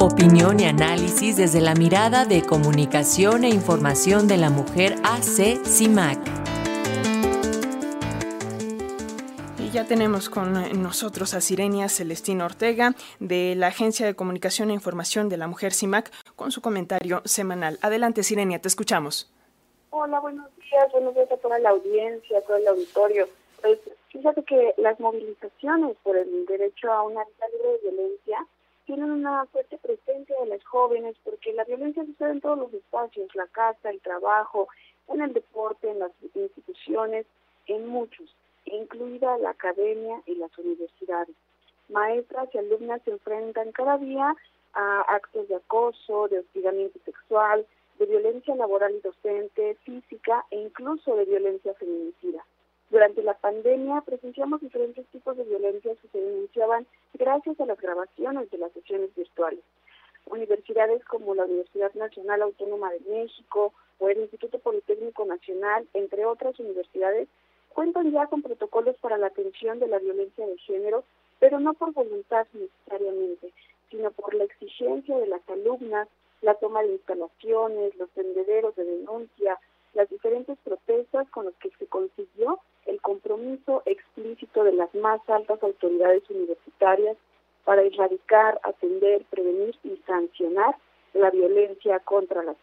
Opinión y análisis desde la mirada de comunicación e información de la mujer AC CIMAC. Y ya tenemos con nosotros a Sirenia Celestina Ortega de la Agencia de Comunicación e Información de la Mujer CIMAC con su comentario semanal. Adelante, Sirenia, te escuchamos. Hola, buenos días, buenos días a toda la audiencia, a todo el auditorio. Pues fíjate que las movilizaciones por el derecho a una vida libre de violencia tienen una fuerte presencia de las jóvenes porque la violencia sucede en todos los espacios, la casa, el trabajo, en el deporte, en las instituciones, en muchos, incluida la academia y las universidades. Maestras y alumnas se enfrentan cada día a actos de acoso, de hostigamiento sexual, de violencia laboral y docente, física e incluso de violencia feminicida. Durante la pandemia presenciamos diferentes tipos de violencia que se denunciaban gracias a las grabaciones de las sesiones virtuales. Universidades como la Universidad Nacional Autónoma de México o el Instituto Politécnico Nacional, entre otras universidades, cuentan ya con protocolos para la atención de la violencia de género, pero no por voluntad necesariamente, sino por la exigencia de las alumnas, la toma de instalaciones, los tendederos de denuncia, las diferentes protestas con las que se consiguió el compromiso explícito de las más altas autoridades universitarias para erradicar, atender, prevenir y sancionar la violencia contra las